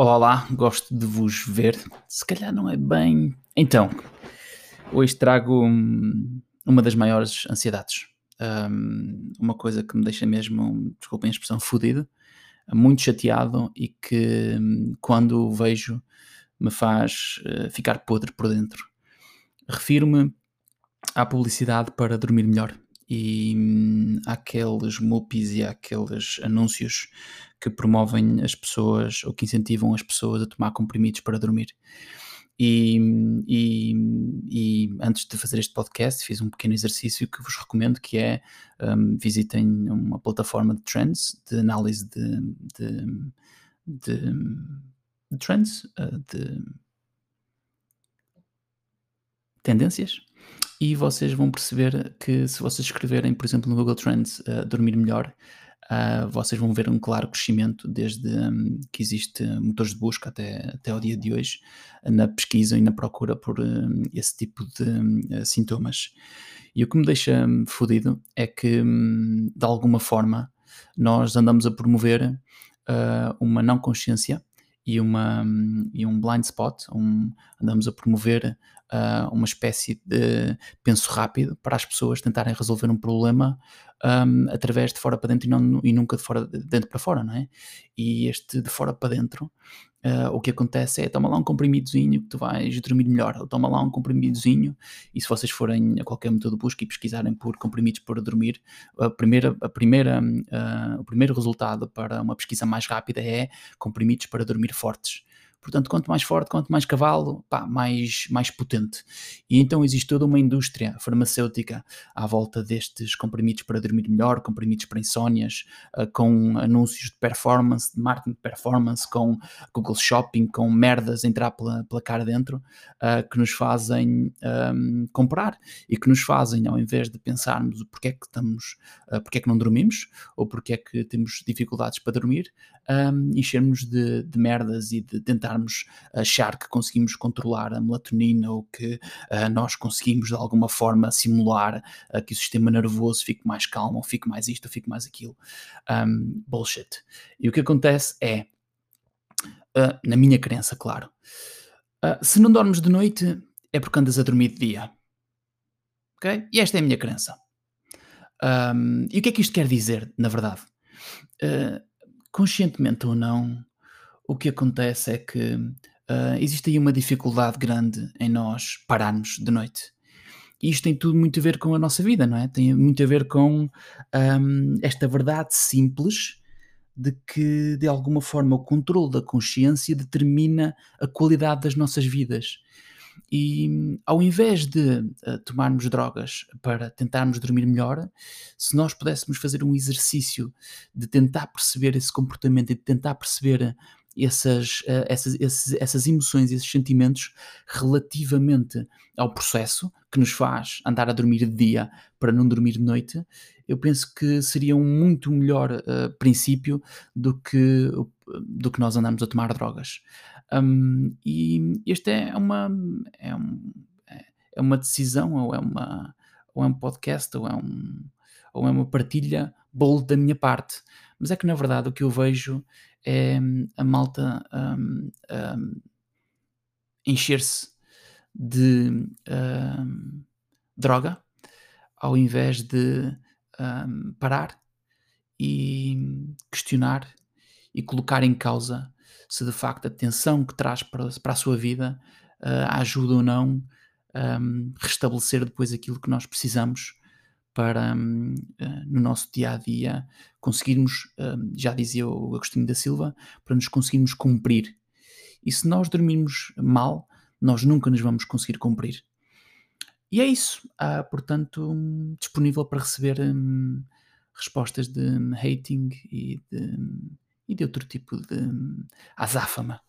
Olá, lá, gosto de vos ver. Se calhar não é bem. Então, hoje trago hum, uma das maiores ansiedades. Hum, uma coisa que me deixa mesmo, desculpem a expressão, fodido, muito chateado e que hum, quando vejo me faz uh, ficar podre por dentro. Refiro-me à publicidade para dormir melhor e hum, àqueles MUPIs e àqueles anúncios que promovem as pessoas ou que incentivam as pessoas a tomar comprimidos para dormir. E, e, e, antes de fazer este podcast fiz um pequeno exercício que vos recomendo que é um, visitem uma plataforma de trends, de análise de, de, de, de trends, uh, de tendências e vocês vão perceber que se vocês escreverem, por exemplo, no Google Trends, uh, dormir melhor, uh, vocês vão ver um claro crescimento desde um, que existe motores de busca até, até ao dia de hoje na pesquisa e na procura por um, esse tipo de uh, sintomas. E o que me deixa um, fodido é que, hum, de alguma forma, nós andamos a promover uma não consciência e, uma, e um blind spot, um, andamos a promover uh, uma espécie de penso rápido para as pessoas tentarem resolver um problema um, através de fora para dentro e, não, e nunca de fora de dentro para fora, não é? E este de fora para dentro, uh, o que acontece é toma lá um comprimidozinho que tu vais dormir melhor, ou toma lá um comprimidozinho, e se vocês forem a qualquer método de busca e pesquisarem por comprimidos para dormir, a primeira, a primeira, uh, o primeiro resultado para uma pesquisa mais rápida é comprimidos para dormir fortes. Portanto, quanto mais forte, quanto mais cavalo, pá, mais, mais potente. E então existe toda uma indústria farmacêutica à volta destes comprimidos para dormir melhor, comprimidos para insónias, uh, com anúncios de performance, de marketing de performance, com Google Shopping, com merdas a entrar pela, pela cara dentro, uh, que nos fazem um, comprar e que nos fazem, ao invés de pensarmos porque é que estamos, uh, porque é que não dormimos ou porque é que temos dificuldades para dormir, um, enchermos de, de merdas e de tentar achar que conseguimos controlar a melatonina ou que uh, nós conseguimos de alguma forma simular uh, que o sistema nervoso fique mais calmo, ou fique mais isto, ou fique mais aquilo. Um, bullshit. E o que acontece é, uh, na minha crença, claro, se não dormes de noite é porque andas a dormir de dia. Ok? E esta é a minha crença. Um, e o que é que isto quer dizer, na verdade? Conscientemente ou não, o que acontece é que uh, existe aí uma dificuldade grande em nós pararmos de noite. E isto tem tudo muito a ver com a nossa vida, não é? Tem muito a ver com um, esta verdade simples de que, de alguma forma, o controle da consciência determina a qualidade das nossas vidas. E ao invés de uh, tomarmos drogas para tentarmos dormir melhor, se nós pudéssemos fazer um exercício de tentar perceber esse comportamento e de tentar perceber essas, uh, essas, essas emoções, esses sentimentos relativamente ao processo que nos faz andar a dormir de dia para não dormir de noite, eu penso que seria um muito melhor uh, princípio do que, do que nós andamos a tomar drogas. Um, e este é uma, é, um, é uma decisão, ou é, uma, ou é um podcast, ou é, um, ou é uma partilha bold da minha parte. Mas é que na verdade o que eu vejo é a malta um, um, encher-se de um, droga ao invés de parar e questionar e colocar em causa se de facto a tensão que traz para, para a sua vida uh, ajuda ou não um, restabelecer depois aquilo que nós precisamos para um, eh, no nosso dia a dia conseguirmos, um, já dizia o Agostinho da Silva, para nos conseguirmos cumprir. E se nós dormirmos mal, nós nunca nos vamos conseguir cumprir. E é isso. Há, portanto, um, disponível para receber hum, respostas de hating e de, e de outro tipo de azáfama.